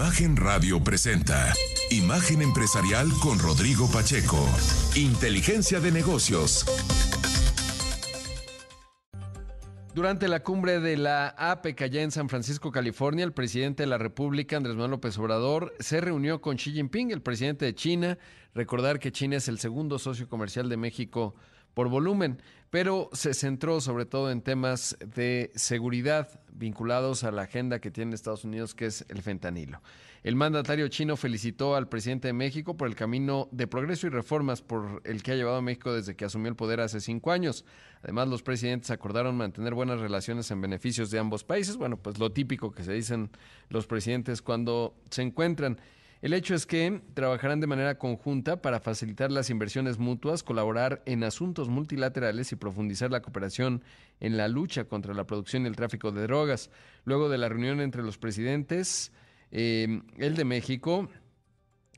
Imagen Radio presenta Imagen Empresarial con Rodrigo Pacheco. Inteligencia de negocios. Durante la cumbre de la APEC allá en San Francisco, California, el presidente de la República, Andrés Manuel López Obrador, se reunió con Xi Jinping, el presidente de China. Recordar que China es el segundo socio comercial de México por volumen, pero se centró sobre todo en temas de seguridad vinculados a la agenda que tiene Estados Unidos, que es el fentanilo. El mandatario chino felicitó al presidente de México por el camino de progreso y reformas por el que ha llevado a México desde que asumió el poder hace cinco años. Además, los presidentes acordaron mantener buenas relaciones en beneficios de ambos países. Bueno, pues lo típico que se dicen los presidentes cuando se encuentran. El hecho es que trabajarán de manera conjunta para facilitar las inversiones mutuas, colaborar en asuntos multilaterales y profundizar la cooperación en la lucha contra la producción y el tráfico de drogas. Luego de la reunión entre los presidentes, eh, el de México,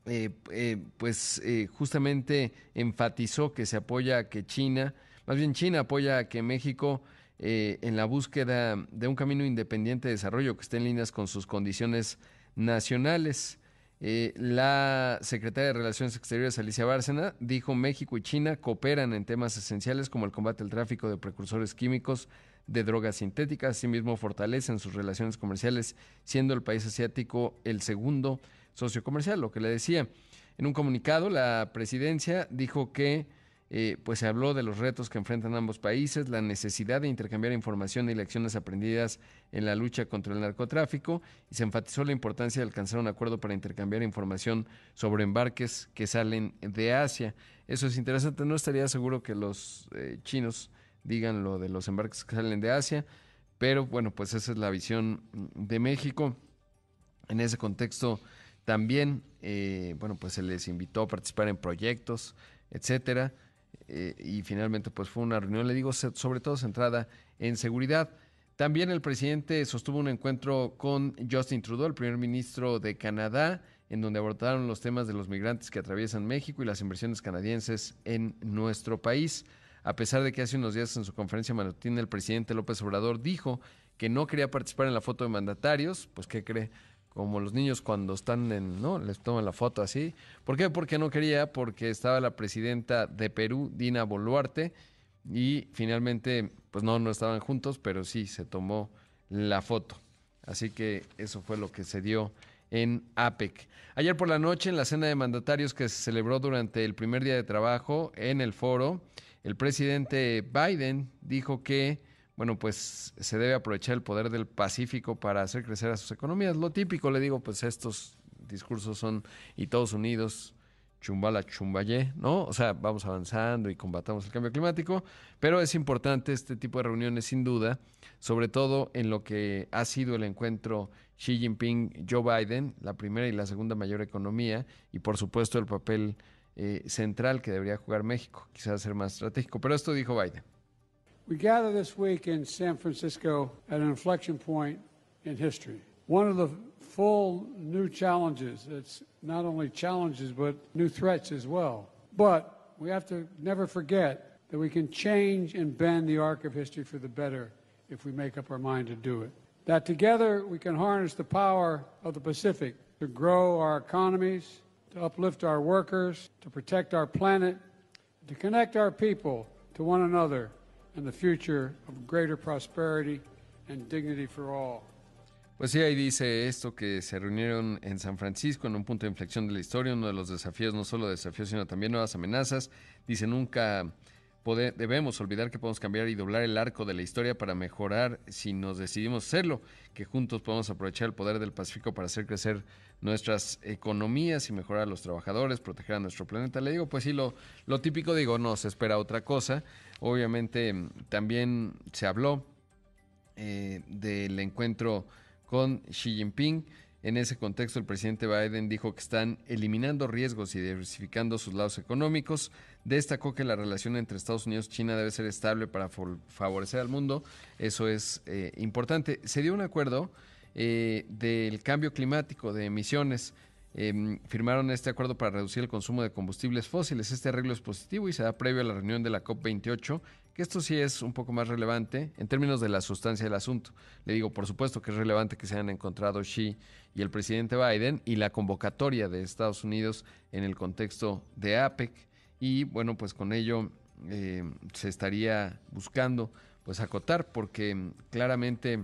eh, eh, pues justamente enfatizó que se apoya a que China, más bien China apoya a que México en la búsqueda de un camino independiente de desarrollo que esté en líneas con sus condiciones nacionales. Eh, la secretaria de Relaciones Exteriores, Alicia Bárcena, dijo México y China cooperan en temas esenciales como el combate al tráfico de precursores químicos, de drogas sintéticas, asimismo fortalecen sus relaciones comerciales, siendo el país asiático el segundo socio comercial, lo que le decía. En un comunicado, la presidencia dijo que eh, pues se habló de los retos que enfrentan ambos países, la necesidad de intercambiar información y lecciones aprendidas en la lucha contra el narcotráfico y se enfatizó la importancia de alcanzar un acuerdo para intercambiar información sobre embarques que salen de Asia. Eso es interesante, no estaría seguro que los eh, chinos digan lo de los embarques que salen de Asia, pero bueno, pues esa es la visión de México. En ese contexto también, eh, bueno, pues se les invitó a participar en proyectos, etcétera. Eh, y finalmente pues fue una reunión, le digo, sobre todo centrada en seguridad. También el presidente sostuvo un encuentro con Justin Trudeau, el primer ministro de Canadá, en donde abordaron los temas de los migrantes que atraviesan México y las inversiones canadienses en nuestro país. A pesar de que hace unos días en su conferencia matutina el presidente López Obrador dijo que no quería participar en la foto de mandatarios, pues ¿qué cree? Como los niños cuando están en, ¿no? Les toman la foto así. ¿Por qué? Porque no quería, porque estaba la presidenta de Perú, Dina Boluarte, y finalmente, pues no, no estaban juntos, pero sí se tomó la foto. Así que eso fue lo que se dio en APEC. Ayer por la noche, en la cena de mandatarios que se celebró durante el primer día de trabajo en el foro, el presidente Biden dijo que bueno, pues se debe aprovechar el poder del Pacífico para hacer crecer a sus economías. Lo típico, le digo, pues estos discursos son y todos unidos, chumbala chumbayé, ¿no? O sea, vamos avanzando y combatamos el cambio climático, pero es importante este tipo de reuniones sin duda, sobre todo en lo que ha sido el encuentro Xi Jinping-Joe Biden, la primera y la segunda mayor economía, y por supuesto el papel eh, central que debería jugar México, quizás ser más estratégico. Pero esto dijo Biden. We gather this week in San Francisco at an inflection point in history. One of the full new challenges. It's not only challenges, but new threats as well. But we have to never forget that we can change and bend the arc of history for the better if we make up our mind to do it. That together we can harness the power of the Pacific to grow our economies, to uplift our workers, to protect our planet, to connect our people to one another and the future of greater prosperity and dignity for all. Pues sí, ahí dice esto que se reunieron en San Francisco en un punto de inflexión de la historia, uno de los desafíos, no solo desafíos, sino también nuevas amenazas. Dice, nunca debemos olvidar que podemos cambiar y doblar el arco de la historia para mejorar si nos decidimos hacerlo, que juntos podemos aprovechar el poder del Pacífico para hacer crecer nuestras economías y mejorar a los trabajadores, proteger a nuestro planeta. Le digo, pues sí, lo, lo típico, digo, no se espera otra cosa. Obviamente también se habló eh, del encuentro con Xi Jinping. En ese contexto, el presidente Biden dijo que están eliminando riesgos y diversificando sus lados económicos. Destacó que la relación entre Estados Unidos y China debe ser estable para favorecer al mundo. Eso es eh, importante. Se dio un acuerdo eh, del cambio climático, de emisiones. Em, firmaron este acuerdo para reducir el consumo de combustibles fósiles. Este arreglo es positivo y se da previo a la reunión de la COP28, que esto sí es un poco más relevante en términos de la sustancia del asunto. Le digo, por supuesto que es relevante que se hayan encontrado Xi y el presidente Biden y la convocatoria de Estados Unidos en el contexto de APEC. Y bueno, pues con ello em, se estaría buscando pues acotar, porque claramente,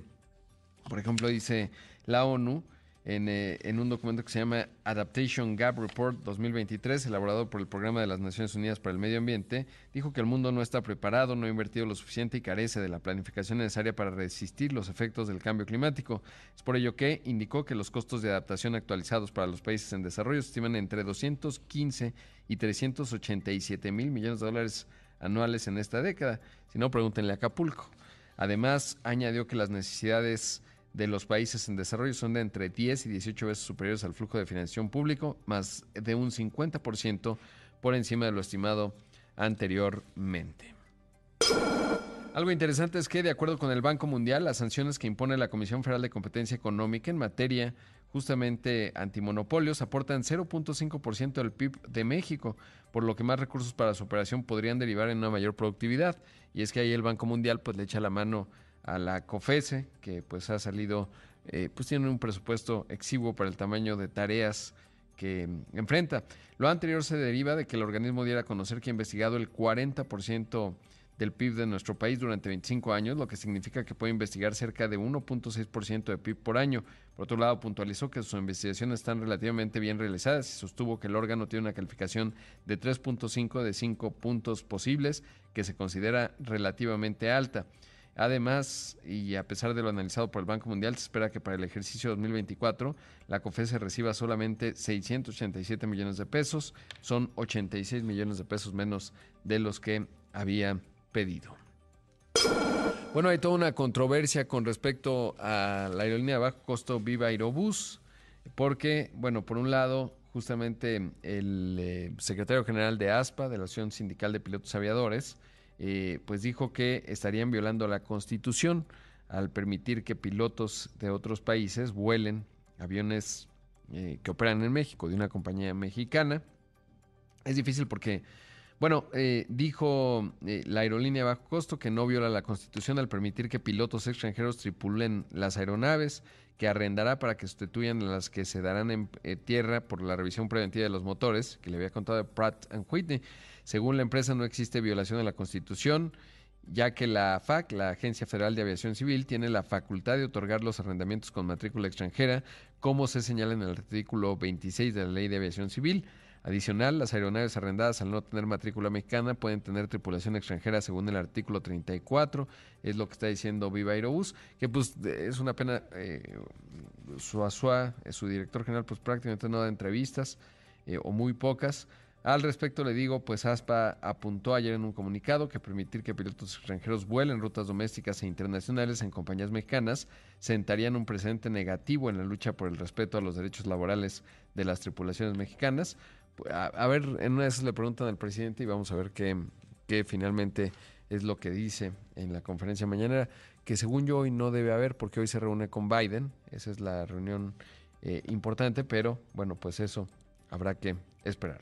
por ejemplo, dice la ONU, eh, en, un documento que se llama Adaptation Gap Report 2023, elaborado por el Programa de las Naciones Unidas para el Medio Ambiente, dijo que el mundo no está preparado, no ha invertido lo suficiente y carece de la planificación necesaria para resistir los efectos del cambio climático. Es por ello que indicó que los costos de adaptación actualizados para los países en desarrollo se estiman entre 215 y 387 mil millones de dólares anuales en esta década. Si no, pregúntenle a Acapulco. Además, añadió que las necesidades de los países en desarrollo son de entre 10 y 18 veces superiores al flujo de financiación público, más de un 50% por encima de lo estimado anteriormente. Algo interesante es que, de acuerdo con el Banco Mundial, las sanciones que impone la Comisión Federal de Competencia Económica en materia justamente antimonopolios aportan 0.5% del PIB de México, por lo que más recursos para su operación podrían derivar en una mayor productividad. Y es que ahí el Banco Mundial pues le echa la mano a la COFESE, que pues ha salido, eh, pues tiene un presupuesto exiguo para el tamaño de tareas que enfrenta. Lo anterior se deriva de que el organismo diera a conocer que ha investigado el 40% del PIB de nuestro país durante 25 años, lo que significa que puede investigar cerca de 1.6% de PIB por año. Por otro lado, puntualizó que sus investigaciones están relativamente bien realizadas y sostuvo que el órgano tiene una calificación de 3.5 de 5 puntos posibles, que se considera relativamente alta. Además, y a pesar de lo analizado por el Banco Mundial, se espera que para el ejercicio 2024 la COFESE reciba solamente 687 millones de pesos, son 86 millones de pesos menos de los que había pedido. Bueno, hay toda una controversia con respecto a la aerolínea de bajo costo Viva Aerobús, porque, bueno, por un lado, justamente el eh, secretario general de ASPA, de la Asociación Sindical de Pilotos Aviadores, eh, pues dijo que estarían violando la Constitución al permitir que pilotos de otros países vuelen aviones eh, que operan en México de una compañía mexicana. Es difícil porque, bueno, eh, dijo la aerolínea bajo costo que no viola la Constitución al permitir que pilotos extranjeros tripulen las aeronaves que arrendará para que sustituyan las que se darán en tierra por la revisión preventiva de los motores, que le había contado de Pratt Whitney. Según la empresa, no existe violación de la Constitución, ya que la FAC, la Agencia Federal de Aviación Civil, tiene la facultad de otorgar los arrendamientos con matrícula extranjera, como se señala en el artículo 26 de la Ley de Aviación Civil. Adicional, las aeronaves arrendadas al no tener matrícula mexicana pueden tener tripulación extranjera según el artículo 34, es lo que está diciendo Viva Aerobús, que pues es una pena, eh, Suazua, su director general, pues prácticamente no da entrevistas eh, o muy pocas. Al respecto le digo, pues ASPA apuntó ayer en un comunicado que permitir que pilotos extranjeros vuelen rutas domésticas e internacionales en compañías mexicanas sentarían un precedente negativo en la lucha por el respeto a los derechos laborales de las tripulaciones mexicanas. A, ver, en una de esas le preguntan al presidente y vamos a ver qué, qué finalmente es lo que dice en la conferencia mañana, que según yo hoy no debe haber porque hoy se reúne con Biden, esa es la reunión eh, importante, pero bueno, pues eso habrá que esperar.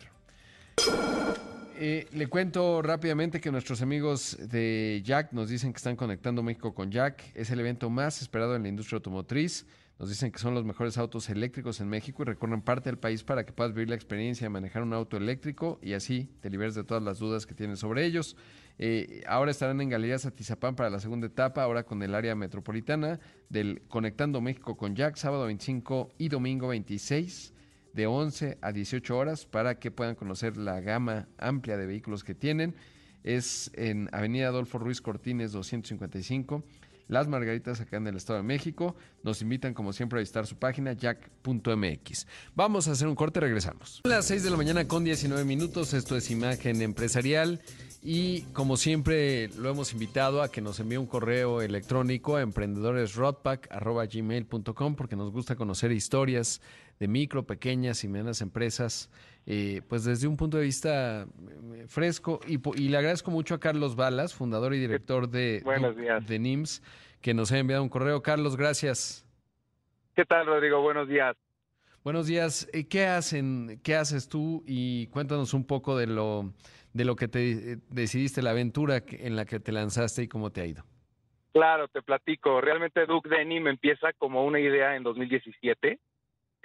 Eh, le cuento rápidamente que nuestros amigos de Jack nos dicen que están conectando México con Jack. Es el evento más esperado en la industria automotriz. Nos dicen que son los mejores autos eléctricos en México y recorren parte del país para que puedas vivir la experiencia de manejar un auto eléctrico y así te liberes de todas las dudas que tienes sobre ellos. Eh, ahora estarán en Galerías Atizapán para la segunda etapa, ahora con el área metropolitana del Conectando México con Jack, sábado 25 y domingo 26 de 11 a 18 horas para que puedan conocer la gama amplia de vehículos que tienen. Es en Avenida Adolfo Ruiz Cortines 255. Las Margaritas acá en el Estado de México. Nos invitan como siempre a visitar su página jack.mx. Vamos a hacer un corte, regresamos. Las 6 de la mañana con 19 minutos, esto es Imagen Empresarial. Y como siempre lo hemos invitado a que nos envíe un correo electrónico a emprendedoresrodpack.gmail.com porque nos gusta conocer historias de micro, pequeñas y medianas empresas, eh, pues desde un punto de vista eh, fresco. Y, le agradezco mucho a Carlos Balas, fundador y director de, de NIMS, que nos ha enviado un correo. Carlos, gracias. ¿Qué tal, Rodrigo? Buenos días. Buenos días. Eh, ¿Qué hacen? ¿Qué haces tú? Y cuéntanos un poco de lo de lo que te eh, decidiste, la aventura en la que te lanzaste y cómo te ha ido. Claro, te platico. Realmente Duke Denim empieza como una idea en 2017,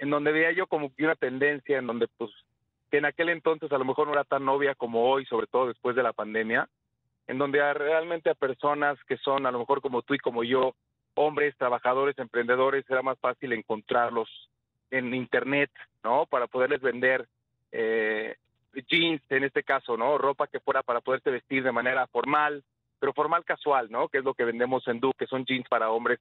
en donde veía yo como que una tendencia en donde pues que en aquel entonces a lo mejor no era tan novia como hoy, sobre todo después de la pandemia, en donde realmente a personas que son a lo mejor como tú y como yo, hombres, trabajadores, emprendedores, era más fácil encontrarlos en internet, ¿no? Para poderles vender eh, jeans, en este caso, ¿no? Ropa que fuera para poderte vestir de manera formal, pero formal casual, ¿no? Que es lo que vendemos en Duke, que son jeans para hombres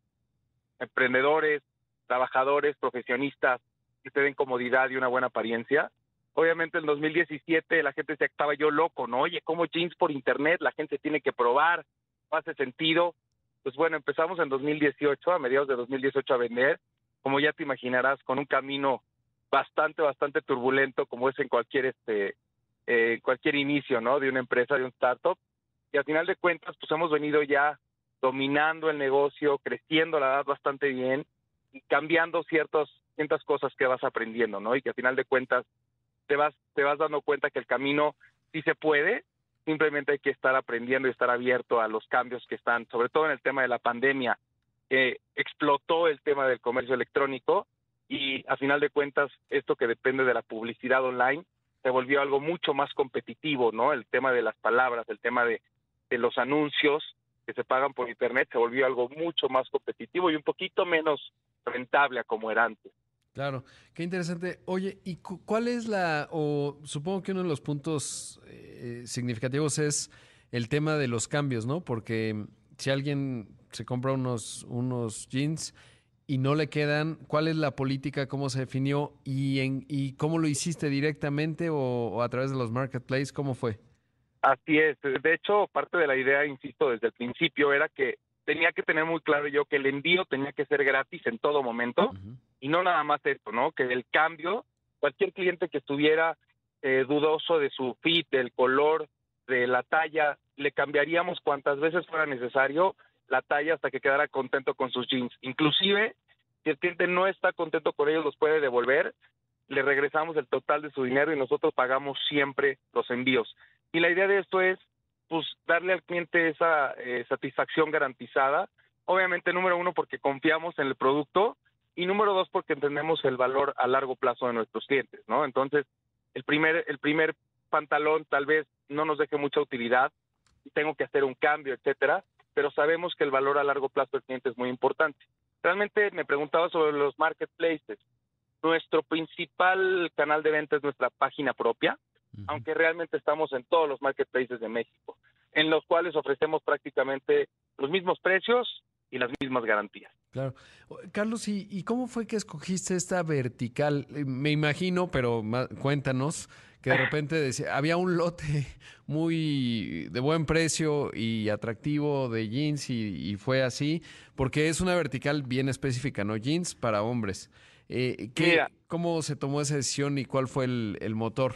emprendedores, trabajadores, profesionistas, que te den comodidad y una buena apariencia. Obviamente en 2017 la gente se estaba yo loco, ¿no? Oye, ¿cómo jeans por internet? La gente tiene que probar, no hace sentido. Pues bueno, empezamos en 2018, a mediados de 2018 a vender, como ya te imaginarás, con un camino bastante, bastante turbulento, como es en cualquier, este, eh, cualquier inicio, ¿no? De una empresa, de un startup. Y al final de cuentas, pues hemos venido ya dominando el negocio, creciendo la edad bastante bien y cambiando ciertas, ciertas cosas que vas aprendiendo, ¿no? Y que al final de cuentas te vas, te vas dando cuenta que el camino sí se puede, simplemente hay que estar aprendiendo y estar abierto a los cambios que están, sobre todo en el tema de la pandemia, que explotó el tema del comercio electrónico y a final de cuentas esto que depende de la publicidad online se volvió algo mucho más competitivo, ¿no? El tema de las palabras, el tema de, de los anuncios que se pagan por internet se volvió algo mucho más competitivo y un poquito menos rentable a como era antes. Claro, qué interesante. Oye, ¿y cuál es la, o supongo que uno de los puntos eh, significativos es el tema de los cambios, ¿no? Porque si alguien se compra unos, unos jeans y no le quedan, ¿cuál es la política, cómo se definió y, en, y cómo lo hiciste directamente o, a través de los marketplaces? ¿Cómo fue? Así es. De hecho, parte de la idea, insisto, desde el principio era que tenía que tener muy claro yo que el envío tenía que ser gratis en todo momento y no nada más esto, ¿no? Que el cambio, cualquier cliente que estuviera eh, dudoso de su fit, del color, de la talla, le cambiaríamos cuantas veces fuera necesario la talla hasta que quedara contento con sus jeans. Inclusive, si el cliente no está contento con ellos, los puede devolver, le regresamos el total de su dinero y nosotros pagamos siempre los envíos. Y la idea de esto es, pues, darle al cliente esa eh, satisfacción garantizada. Obviamente, número uno, porque confiamos en el producto y número dos, porque entendemos el valor a largo plazo de nuestros clientes, ¿no? Entonces, el primer, el primer pantalón tal vez no nos deje mucha utilidad, tengo que hacer un cambio, etcétera, pero sabemos que el valor a largo plazo del cliente es muy importante. Realmente me preguntaba sobre los marketplaces. Nuestro principal canal de venta es nuestra página propia, aunque realmente estamos en todos los marketplaces de México, en los cuales ofrecemos prácticamente los mismos precios y las mismas garantías. Claro. Carlos, ¿y, cómo fue que escogiste esta vertical? Eh, me imagino, pero cuéntanos, que de repente decía, había un lote muy de buen precio y atractivo de jeans y, fue así, porque es una vertical bien específica, ¿no? Jeans para hombres. Eh, ¿qué, ¿Cómo se tomó esa decisión y cuál fue el, motor?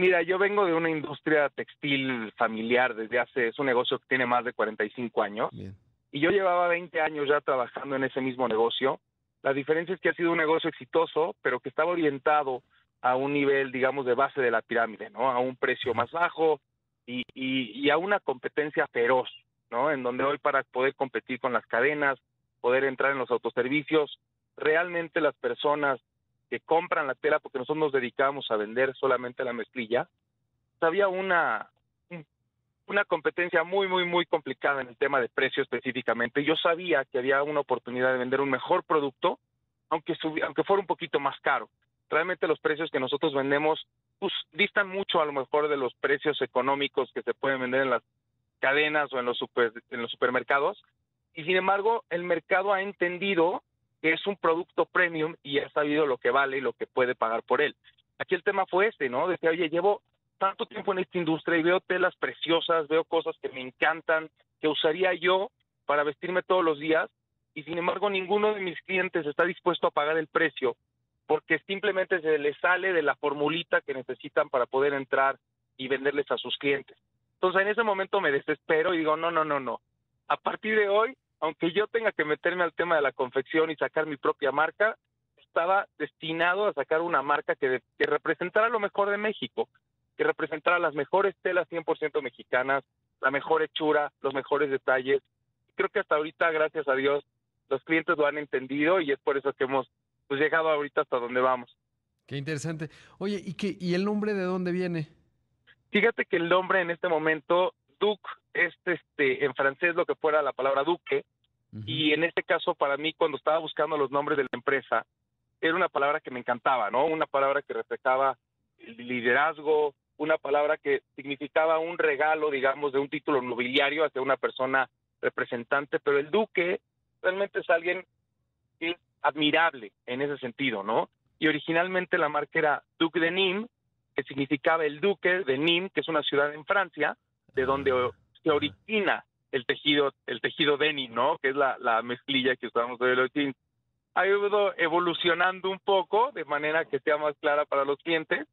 Mira, yo vengo de una industria textil familiar desde hace, es un negocio que tiene más de 45 años. Bien y yo llevaba 20 años ya trabajando en ese mismo negocio. La diferencia es que ha sido un negocio exitoso, pero que estaba orientado a un nivel, digamos, de base de la pirámide, ¿no? A un precio más bajo y, y, a una competencia feroz, ¿no? En donde hoy para poder competir con las cadenas, poder entrar en los autoservicios, realmente las personas que compran la tela, porque nosotros nos dedicamos a vender solamente la mezclilla, pues había una, una competencia muy, muy, muy complicada en el tema de precio específicamente. Yo sabía que había una oportunidad de vender un mejor producto, aunque, aunque fuera un poquito más caro. Realmente los precios que nosotros vendemos pues, distan mucho a lo mejor de los precios económicos que se pueden vender en las cadenas o en los, super, en los supermercados. Y sin embargo, el mercado ha entendido es un producto premium y ha sabido lo que vale y lo que puede pagar por él. Aquí el tema fue este, ¿no? Decía, oye, llevo tanto tiempo en esta industria y veo telas preciosas, veo cosas que me encantan, que usaría yo para vestirme todos los días y sin embargo ninguno de mis clientes está dispuesto a pagar el precio porque simplemente se les sale de la formulita que necesitan para poder entrar y venderles a sus clientes. Entonces en ese momento me desespero y digo, no, no, no, no. A partir de hoy, aunque yo tenga que meterme al tema de la confección y sacar mi propia marca, estaba destinado a sacar una marca que, que representara lo mejor de México, que representara las mejores telas 100% mexicanas, la mejor hechura, los mejores detalles. Creo que hasta ahorita, gracias a Dios, los clientes lo han entendido y es por eso que hemos pues, llegado ahorita hasta donde vamos. Qué interesante. Oye, ¿y, qué, ¿y el nombre de dónde viene? Fíjate que el nombre en este momento, este, en francés lo que fuera la palabra duque, y en este caso para mí cuando estaba buscando los nombres de la empresa, era una palabra que me encantaba, ¿no? Una palabra que reflejaba el liderazgo, una palabra que significaba un regalo, digamos, de un título nobiliario hacia una persona representante, pero el duque realmente es alguien que es admirable en ese sentido, ¿no? Y originalmente la marca era Duc de Nîmes, que significaba el duque de Nîmes, que es una ciudad en Francia, de donde ah. se origina el tejido, el tejido denim, ¿no? Que es la, la mezclilla que usamos hoy en Ha ido evolucionando un poco de manera que sea más clara para los clientes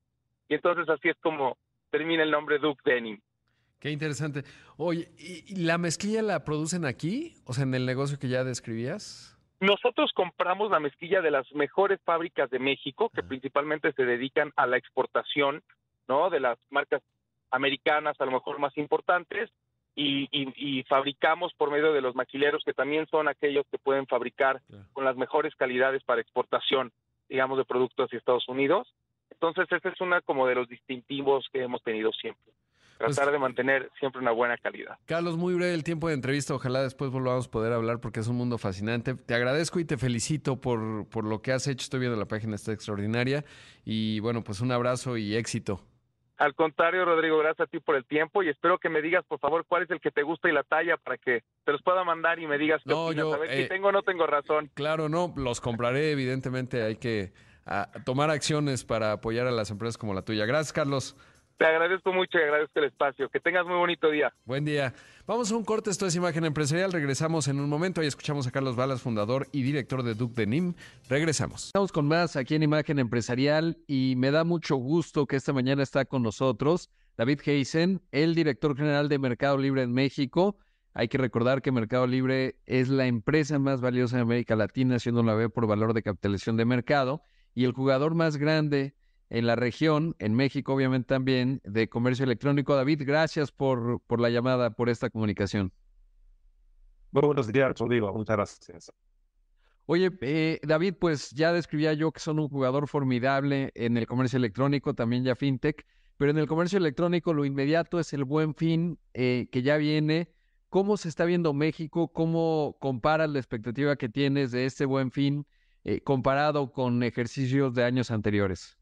y entonces así es como termina el nombre Duke Denim. Qué interesante. Oye, ¿y la mezclilla la producen aquí? O sea, en el negocio que ya describías. Nosotros compramos la mezclilla de las mejores fábricas de México, que principalmente se dedican a la exportación, ¿no? De las marcas americanas, a lo mejor más importantes, y, fabricamos por medio de los maquileros, que también son aquellos que pueden fabricar con las mejores calidades para exportación, digamos, de productos hacia Estados Unidos. Entonces, ese es uno como de los distintivos que hemos tenido siempre. Pues Tratar de mantener siempre una buena calidad. Carlos, muy breve el tiempo de entrevista. Ojalá después volvamos a poder hablar porque es un mundo fascinante. Te agradezco y te felicito por, por lo que has hecho. Estoy viendo la página, está extraordinaria. Y bueno, pues un abrazo y éxito. Al contrario, Rodrigo, gracias a ti por el tiempo y espero que me digas, por favor, cuál es el que te gusta y la talla para que te los pueda mandar y me digas qué opinas, a ver si eh, tengo o no tengo razón. Claro, no, los compraré, evidentemente hay que tomar acciones para apoyar a las empresas como la tuya. Gracias, Carlos. Te agradezco mucho y agradezco el espacio. Que tengas muy bonito día. Buen día. Vamos a un corte, esto es Imagen Empresarial. Regresamos en un momento y escuchamos a Carlos Balas, fundador y director de Duc de NIM. Regresamos. Estamos con más aquí en Imagen Empresarial y me da mucho gusto que esta mañana está con nosotros David Heisen, el director general de Mercado Libre en México. Hay que recordar que Mercado Libre es la empresa más valiosa de América Latina, siendo la B por valor de capitalización de mercado y el jugador más grande en la región, en México obviamente también, de comercio electrónico. David, gracias por, por la llamada, por esta comunicación. Muy buenos días, Rodrigo. Muchas gracias. Oye, eh, David, pues ya describía yo que son un jugador formidable en el comercio electrónico, también ya fintech, pero en el comercio electrónico lo inmediato es el buen fin eh, que ya viene. ¿Cómo se está viendo México? ¿Cómo comparas la expectativa que tienes de este buen fin eh, comparado con ejercicios de años anteriores?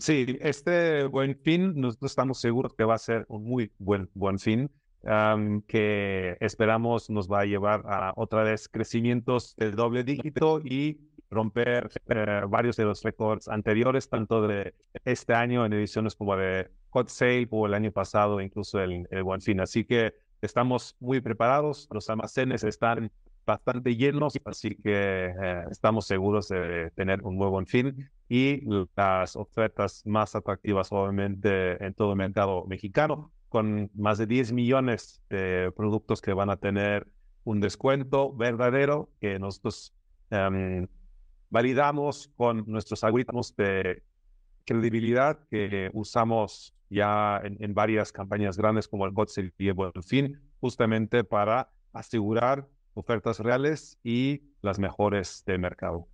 Sí, este buen fin, nosotros estamos seguros que va a ser un muy buen, buen fin, que esperamos nos va a llevar a otra vez crecimientos del doble dígito y romper eh, varios de los récords anteriores, tanto de este año en ediciones como de Hot Sale o el año pasado, incluso el, el Buen Fin. Así que estamos muy preparados, los almacenes están bastante llenos, así que eh, estamos seguros de tener un nuevo en fin y las ofertas más atractivas obviamente en todo el mercado mexicano, con más de 10 millones de productos que van a tener un descuento verdadero que nosotros em, validamos con nuestros algoritmos de credibilidad que usamos ya en, varias campañas grandes como el Godsell y el Buen Fin, justamente para asegurar ofertas reales y las mejores de mercado.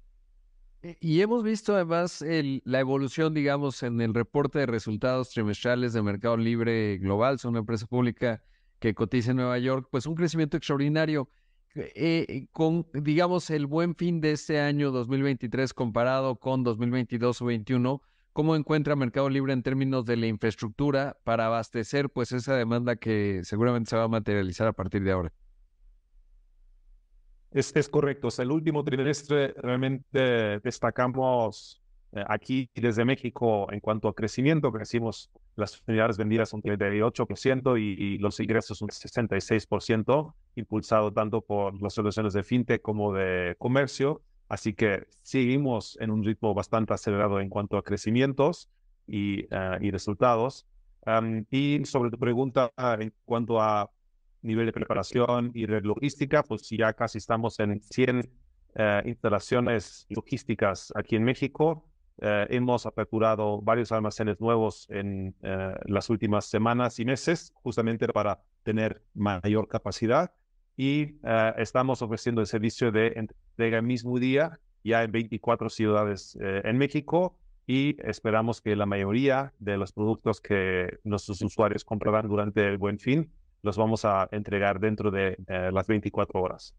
Eh, y hemos visto además la evolución, digamos, en el reporte de resultados trimestrales de Mercado Libre Global, son una empresa pública que cotiza en Nueva York, pues un crecimiento extraordinario. Eh, eh, con, digamos, el buen fin de este año 2023 comparado con 2022 o 2021, ¿cómo encuentra Mercado Libre en términos de la infraestructura para abastecer pues esa demanda que seguramente se va a materializar a partir de ahora? Es, es correcto. Sea, el último trimestre realmente destacamos eh, aquí desde México en cuanto a crecimiento. Crecimos las unidades vendidas un 38% y, y los ingresos un 66%, impulsado tanto por las soluciones de fintech como de comercio. Así que seguimos en un ritmo bastante acelerado en cuanto a crecimientos y, eh, y resultados. y sobre tu pregunta en cuanto a nivel de preparación y de logística, pues ya casi estamos en 100 eh, instalaciones logísticas aquí en México. Eh, hemos aperturado varios almacenes nuevos en eh, las últimas semanas y meses, justamente para tener mayor capacidad. Y estamos ofreciendo el servicio de entrega el mismo día ya en 24 ciudades en México y esperamos que la mayoría de los productos que nuestros usuarios comprarán durante el buen fin los vamos a entregar dentro de las 24 horas.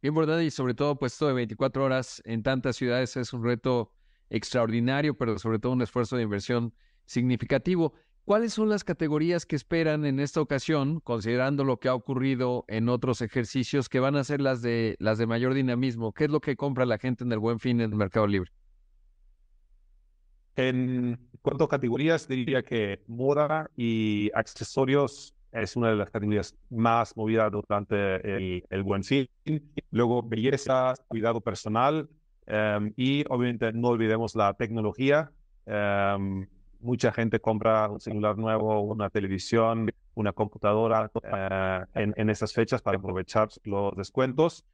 Bien, verdad, y sobre todo, pues esto de 24 horas en tantas ciudades es un reto extraordinario, pero sobre todo un esfuerzo de inversión significativo. ¿Cuáles son las categorías que esperan en esta ocasión, considerando lo que ha ocurrido en otros ejercicios, que van a ser las de las de mayor dinamismo? ¿Qué es lo que compra la gente en el Buen Fin en el Mercado Libre? En cuanto a categorías, diría que moda y accesorios es una de las categorías más movidas durante el, buen fin. Luego, belleza, cuidado personal em, y obviamente no olvidemos la tecnología. Em, mucha gente compra un celular nuevo, una televisión, una computadora eh, en, en esas fechas para aprovechar los descuentos.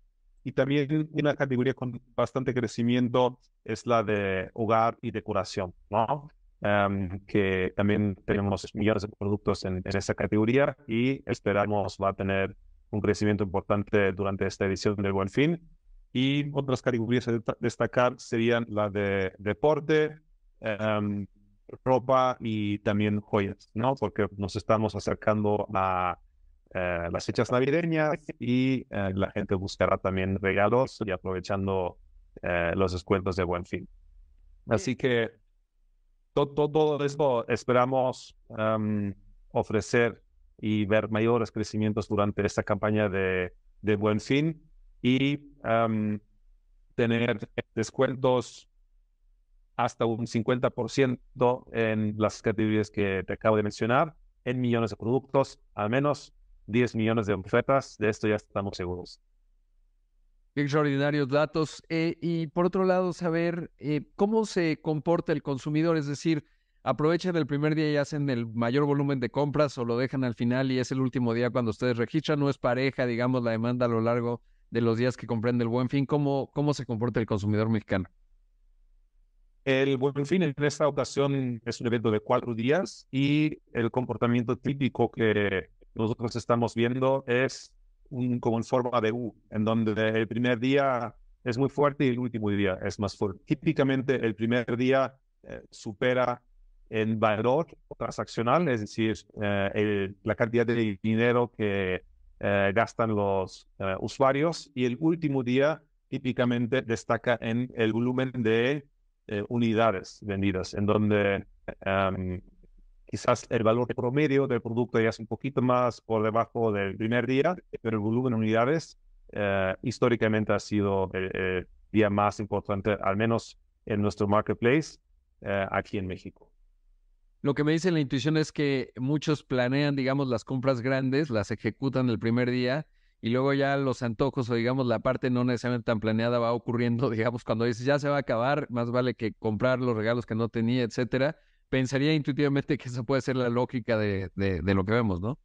Y también una categoría con bastante crecimiento es la de hogar y decoración, ¿no? Que también tenemos millones de productos en, esa categoría y esperamos va a tener un crecimiento importante durante esta edición del Buen Fin. Y otras categorías a destacar serían la de deporte, ropa y también joyas, ¿no? Porque nos estamos acercando a eh, las fechas navideñas y eh, la gente buscará también regalos y aprovechando eh, los descuentos de Buen Fin. Así que todo, esto esperamos ofrecer y ver mayores crecimientos durante esta campaña de, de Buen Fin y tener descuentos hasta un 50% en las categorías que te acabo de mencionar, en millones de productos, al menos 10 millones de ofertas, de esto ya estamos seguros. Extraordinarios datos. Eh, y por otro lado, saber eh, cómo se comporta el consumidor, es decir, aprovechan el primer día y hacen el mayor volumen de compras o lo dejan al final y es el último día cuando ustedes registran, no es pareja, digamos, la demanda a lo largo de los días que comprende el buen fin. ¿Cómo, cómo se comporta el consumidor mexicano? El buen fin en esta ocasión es un evento de cuatro días y el comportamiento típico que nosotros estamos viendo es un, como en forma de U, en donde el primer día es muy fuerte y el último día es más fuerte. Típicamente el primer día eh, supera en valor transaccional, es decir, eh, la cantidad de dinero que eh, gastan los usuarios y el último día típicamente destaca en el volumen de unidades vendidas, en donde em, Quizás el valor promedio del producto ya es un poquito más por debajo del primer día, pero el volumen de unidades eh, históricamente ha sido el, día más importante, al menos en nuestro marketplace eh, aquí en México. Lo que me dice la intuición es que muchos planean, digamos, las compras grandes, las ejecutan el primer día y luego ya los antojos o digamos la parte no necesariamente tan planeada va ocurriendo, digamos, cuando dices ya se va a acabar, más vale que comprar los regalos que no tenía, etcétera pensaría intuitivamente que esa puede ser la lógica de, de, lo que vemos, ¿no?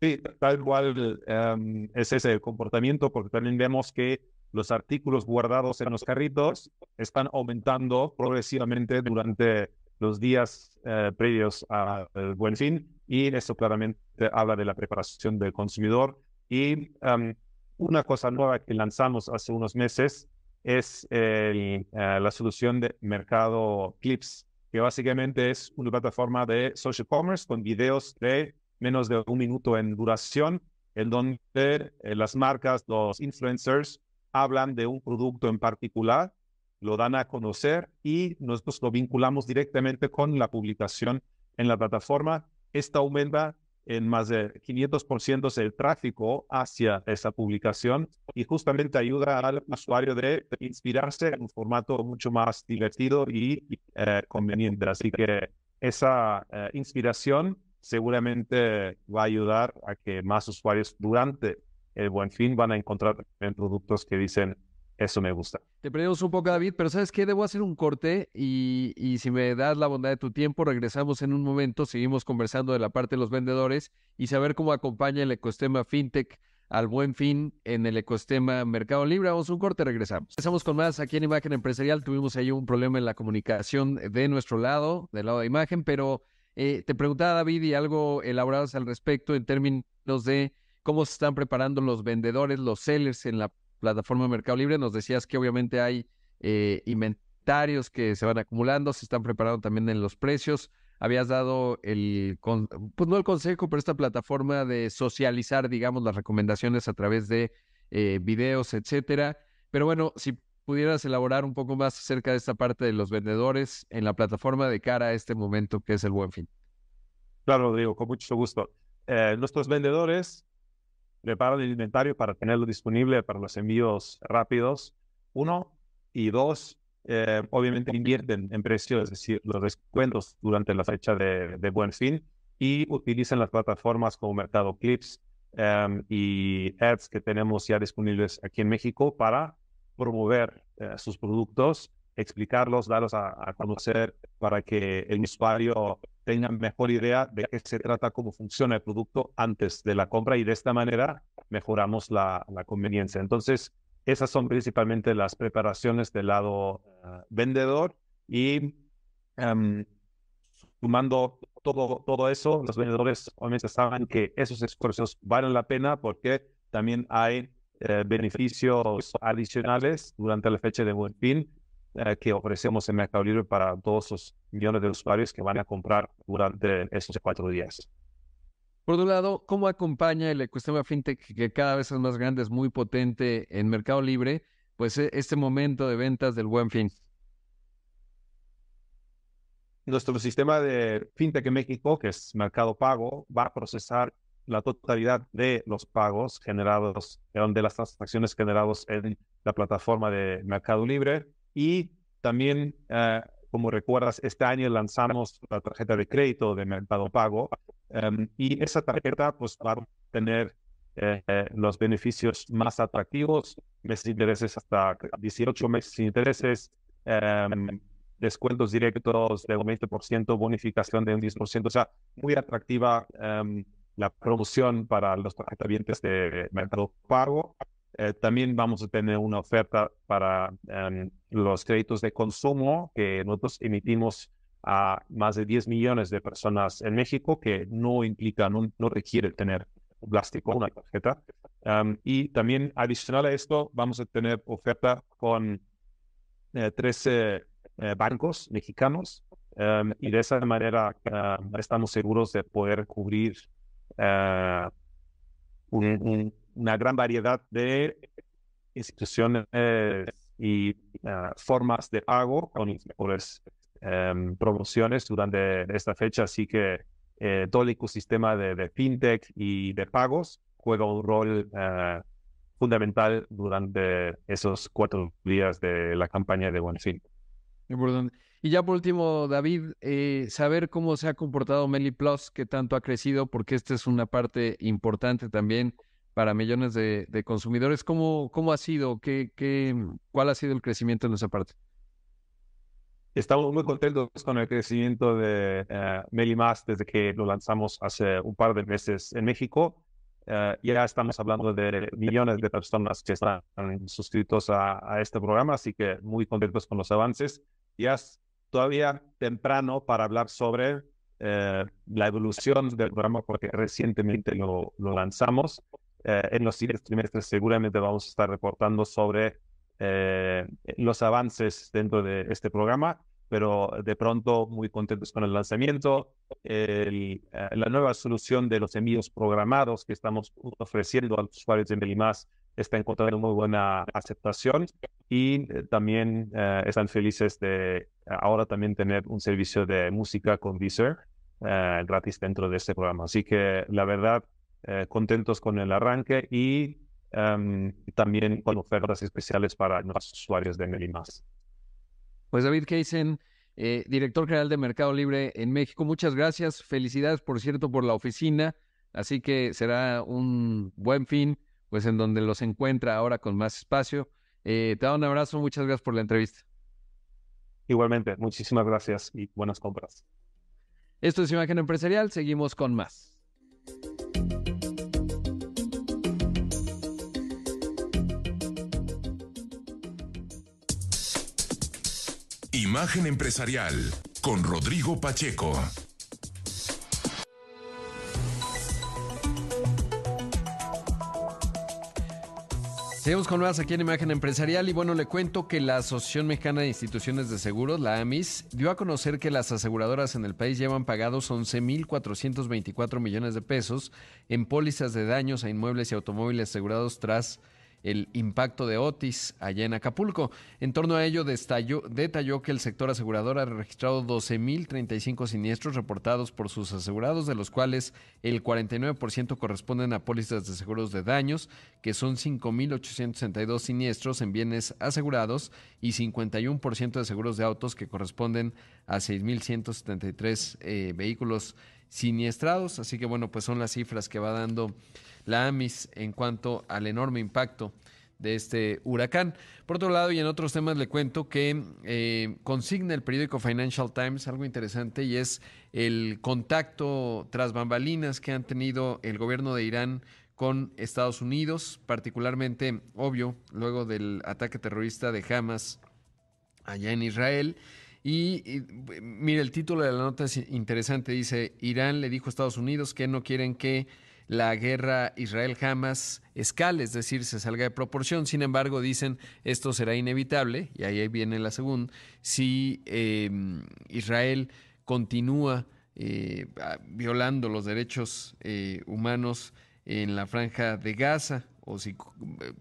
Sí, tal cual um, es ese comportamiento, porque también vemos que los artículos guardados en los carritos están aumentando progresivamente durante los días eh, previos al buen fin, y eso claramente habla de la preparación del consumidor. Y una cosa nueva que lanzamos hace unos meses es eh, la solución de mercado Clips que básicamente es una plataforma de social commerce con videos de menos de un minuto en duración, en donde eh, las marcas, los influencers hablan de un producto en particular, lo dan a conocer y nosotros lo vinculamos directamente con la publicación en la plataforma. Esta aumenta en más de 500% el tráfico hacia esa publicación y justamente ayuda al usuario de inspirarse en un formato mucho más divertido y eh, conveniente. Así que esa eh, inspiración seguramente va a ayudar a que más usuarios durante el buen fin van a encontrar productos que dicen eso me gusta. Te perdimos un poco, David, pero ¿sabes qué? Debo hacer un corte y, y, si me das la bondad de tu tiempo, regresamos en un momento, seguimos conversando de la parte de los vendedores y saber cómo acompaña el ecosistema fintech al buen fin en el ecosistema Mercado Libre. Vamos a un corte, regresamos. Empezamos con más aquí en Imagen Empresarial. Tuvimos ahí un problema en la comunicación de nuestro lado, del lado de imagen, pero eh, te preguntaba David y algo elaborados al respecto en términos de cómo se están preparando los vendedores, los sellers en la plataforma Mercado Libre. Nos decías que obviamente hay eh, inventarios que se van acumulando, se están preparando también en los precios habías dado el, pues no el consejo, pero esta plataforma de socializar, digamos, las recomendaciones a través de eh, videos, etcétera. Pero bueno, si pudieras elaborar un poco más acerca de esta parte de los vendedores en la plataforma de cara a este momento que es el buen fin. Claro, digo, con mucho gusto. Eh, nuestros vendedores preparan el inventario para tenerlo disponible para los envíos rápidos, uno, y dos, eh, obviamente invierten en precios, es decir, los descuentos durante la fecha de, buen fin y utilizan las plataformas como Mercado Clips em, y ads que tenemos ya disponibles aquí en México para promover eh, sus productos, explicarlos, darlos a, conocer para que el usuario tenga mejor idea de qué se trata, cómo funciona el producto antes de la compra y de esta manera mejoramos la, conveniencia. Entonces, esas son principalmente las preparaciones del lado ah, vendedor y um, sumando todo, todo eso, los vendedores obviamente saben que esos esfuerzos valen la pena porque también hay eh, beneficios adicionales durante la fecha de buen fin eh, que ofrecemos en Mercado Libre para todos los millones de usuarios que van a comprar durante esos cuatro días. Por otro lado, ¿cómo acompaña el ecosistema fintech que cada vez es más grande, es muy potente en Mercado Libre, pues e, este momento de ventas del buen fin? Nuestro sistema de fintech en México, que es Mercado Pago, va a procesar la totalidad de los pagos generados, de las transacciones generadas en la plataforma de Mercado Libre y también eh, como recuerdas, este año lanzamos la tarjeta de crédito de Mercado Pago em, y esa tarjeta pues, va a tener eh, eh, los beneficios más atractivos, meses de intereses hasta 18 meses sin intereses, em, descuentos directos de un 20%, bonificación de un 10%, o sea, muy atractiva em, la promoción para los tarjetavientes de Mercado Pago. Eh, también vamos a tener una oferta para em, los créditos de consumo que nosotros emitimos a más de 10 millones de personas en México que no implican, no, no requiere tener un plástico, una tarjeta. Em, y también adicional a esto, vamos a tener oferta con 13 eh, eh, bancos mexicanos em, y de esa manera estamos seguros de poder cubrir un una gran variedad de instituciones y ah, formas de pago con mejores em, promociones durante esta fecha. Así que eh, todo el ecosistema de, fintech y de pagos juega un rol ah, fundamental durante esos cuatro días de la campaña de Buen Fin. Y ya por último, David, eh, saber cómo se ha comportado Meli Plus, que tanto ha crecido, porque esta es una parte importante también para millones de, consumidores. ¿Cómo, ¿Cómo, ha sido? ¿Qué, qué, ¿Cuál ha sido el crecimiento en esa parte? Estamos muy contentos con el crecimiento de uh, Melimás desde que lo lanzamos hace un par de meses en México. Uh, ya estamos hablando de millones de personas que están suscritos a, a, este programa, así que muy contentos con los avances. Ya es todavía temprano para hablar sobre uh, la evolución del programa porque recientemente lo, lo lanzamos. Eh, en los siguientes trimestres seguramente vamos a estar reportando sobre eh, los avances dentro de este programa, pero de pronto muy contentos con el lanzamiento, eh, la nueva solución de los envíos programados que estamos ofreciendo a los usuarios de Melimás está encontrando muy buena aceptación y también están felices de ahora también tener un servicio de música con Deezer gratis dentro de este programa. Así que la verdad, eh, contentos con el arranque y em, también con ofertas especiales para los usuarios de Melimas. Pues David Keisen, eh, director general de Mercado Libre en México, muchas gracias. Felicidades, por cierto, por la oficina. Así que será un buen fin, pues en donde los encuentra ahora con más espacio. Eh, te doy un abrazo, muchas gracias por la entrevista. Igualmente, muchísimas gracias y buenas compras. Esto es Imagen Empresarial, seguimos con más. Imagen empresarial con Rodrigo Pacheco. Seguimos con más aquí en Imagen Empresarial y bueno, le cuento que la Asociación Mexicana de Instituciones de Seguros, la AMIS, dio a conocer que las aseguradoras en el país llevan pagados 11.424 millones de pesos en pólizas de daños a inmuebles y automóviles asegurados tras el impacto de Otis allá en Acapulco. En torno a ello, detalló que el sector asegurador ha registrado 12.035 siniestros reportados por sus asegurados, de los cuales el 49% corresponden a pólizas de seguros de daños, que son 5.862 siniestros en bienes asegurados y 51% de seguros de autos, que corresponden a 6.173 eh, vehículos siniestrados. Así que bueno, pues son las cifras que va dando la AMIS en cuanto al enorme impacto de este huracán. Por otro lado, y en otros temas le cuento que eh, consigna el periódico Financial Times algo interesante y es el contacto tras bambalinas que han tenido el gobierno de Irán con Estados Unidos, particularmente, obvio, luego del ataque terrorista de Hamas allá en Israel. Y, y mire, el título de la nota es interesante, dice, Irán le dijo a Estados Unidos que no quieren que la guerra Israel-Hamas escale, es decir, se salga de proporción. Sin embargo, dicen esto será inevitable, y ahí viene la segunda, si em, Israel continúa eh, violando los derechos eh, humanos en la franja de Gaza, o si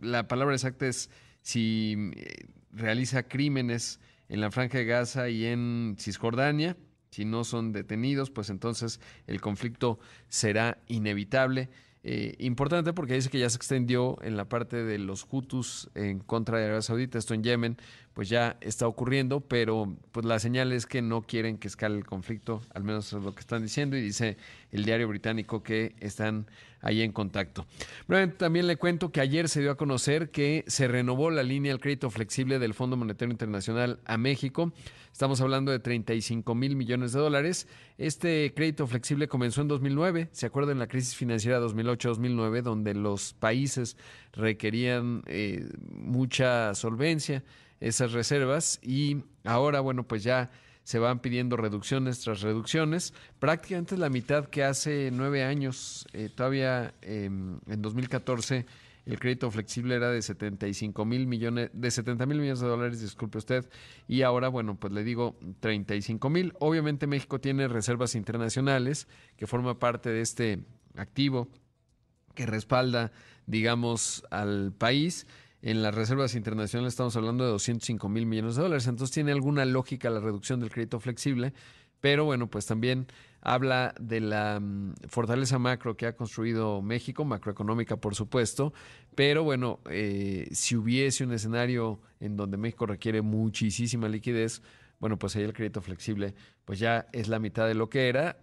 la palabra exacta es si eh, realiza crímenes en la franja de Gaza y en Cisjordania, si no son detenidos, pues entonces el conflicto será inevitable. Eh, importante porque dice que ya se extendió en la parte de los Hutus en contra de Arabia Saudita, esto en Yemen, pues ya está ocurriendo, pero pues la señal es que no quieren que escale el conflicto, al menos es lo que están diciendo, y dice el diario británico que están ahí en contacto. también le cuento que ayer se dio a conocer que se renovó la línea del crédito flexible del Fondo Monetario Internacional a México. Estamos hablando de 35 mil millones de dólares. Este crédito flexible comenzó en 2009. ¿Se acuerdan la crisis financiera 2008-2009, donde los países requerían eh, mucha solvencia, esas reservas? Y ahora, bueno, pues ya se van pidiendo reducciones tras reducciones. Prácticamente la mitad que hace nueve años, eh, todavía em, en 2014 el crédito flexible era de 75 mil millones, de 70 mil millones de dólares, disculpe usted, y ahora, bueno, pues le digo 35 mil. Obviamente México tiene reservas internacionales que forma parte de este activo que respalda, digamos, al país en las reservas internacionales estamos hablando de 205 mil millones de dólares. Entonces tiene alguna lógica la reducción del crédito flexible, pero bueno, pues también habla de la mm, fortaleza macro que ha construido México, macroeconómica por supuesto, pero bueno, eh, si hubiese un escenario en donde México requiere muchísima liquidez, bueno, pues ahí el crédito flexible pues ya es la mitad de lo que era,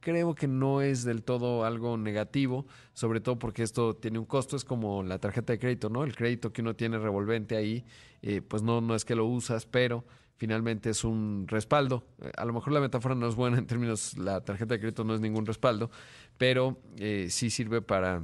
creo que no es del todo algo negativo, sobre todo porque esto tiene un costo, es como la tarjeta de crédito, ¿no? El crédito que uno tiene revolvente ahí, eh, pues no, no es que lo usas, pero finalmente es un respaldo. Eh, a lo mejor la metáfora no es buena en términos, la tarjeta de crédito no es ningún respaldo, pero eh, sí sirve para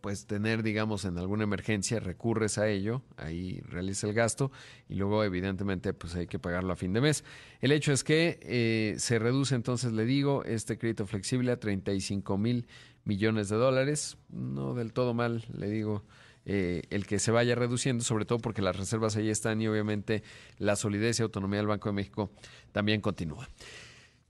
pues tener, digamos, en alguna emergencia, recurres a ello, ahí realiza el gasto y luego evidentemente pues hay que pagarlo a fin de mes. El hecho es que eh, se reduce entonces, le digo, este crédito flexible a 35 mil millones de dólares, no del todo mal, le digo. Eh, el que se vaya reduciendo, sobre todo porque las reservas ahí están y obviamente la solidez y autonomía del Banco de México también continúa.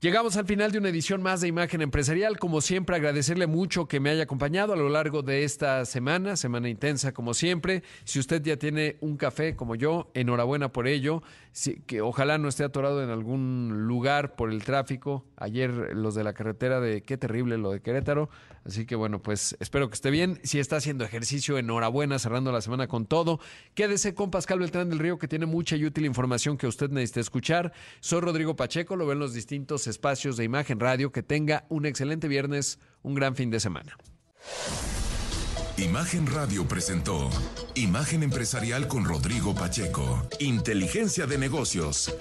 Llegamos al final de una edición más de Imagen Empresarial. Como siempre, agradecerle mucho que me haya acompañado a lo largo de esta semana, semana intensa como siempre. Si usted ya tiene un café como yo, enhorabuena por ello. que ojalá no esté atorado en algún lugar por el tráfico. Ayer los de la carretera de qué terrible lo de Querétaro. Así que bueno, pues espero que esté bien. Si está haciendo ejercicio, enhorabuena, cerrando la semana con todo. Quédese con Pascal Beltrán del Río, que tiene mucha y útil información que usted necesita escuchar. Soy Rodrigo Pacheco, lo ven los distintos espacios de Imagen Radio. Que tenga un excelente viernes, un gran fin de semana. Imagen Radio presentó Imagen Empresarial con Rodrigo Pacheco. Inteligencia de negocios.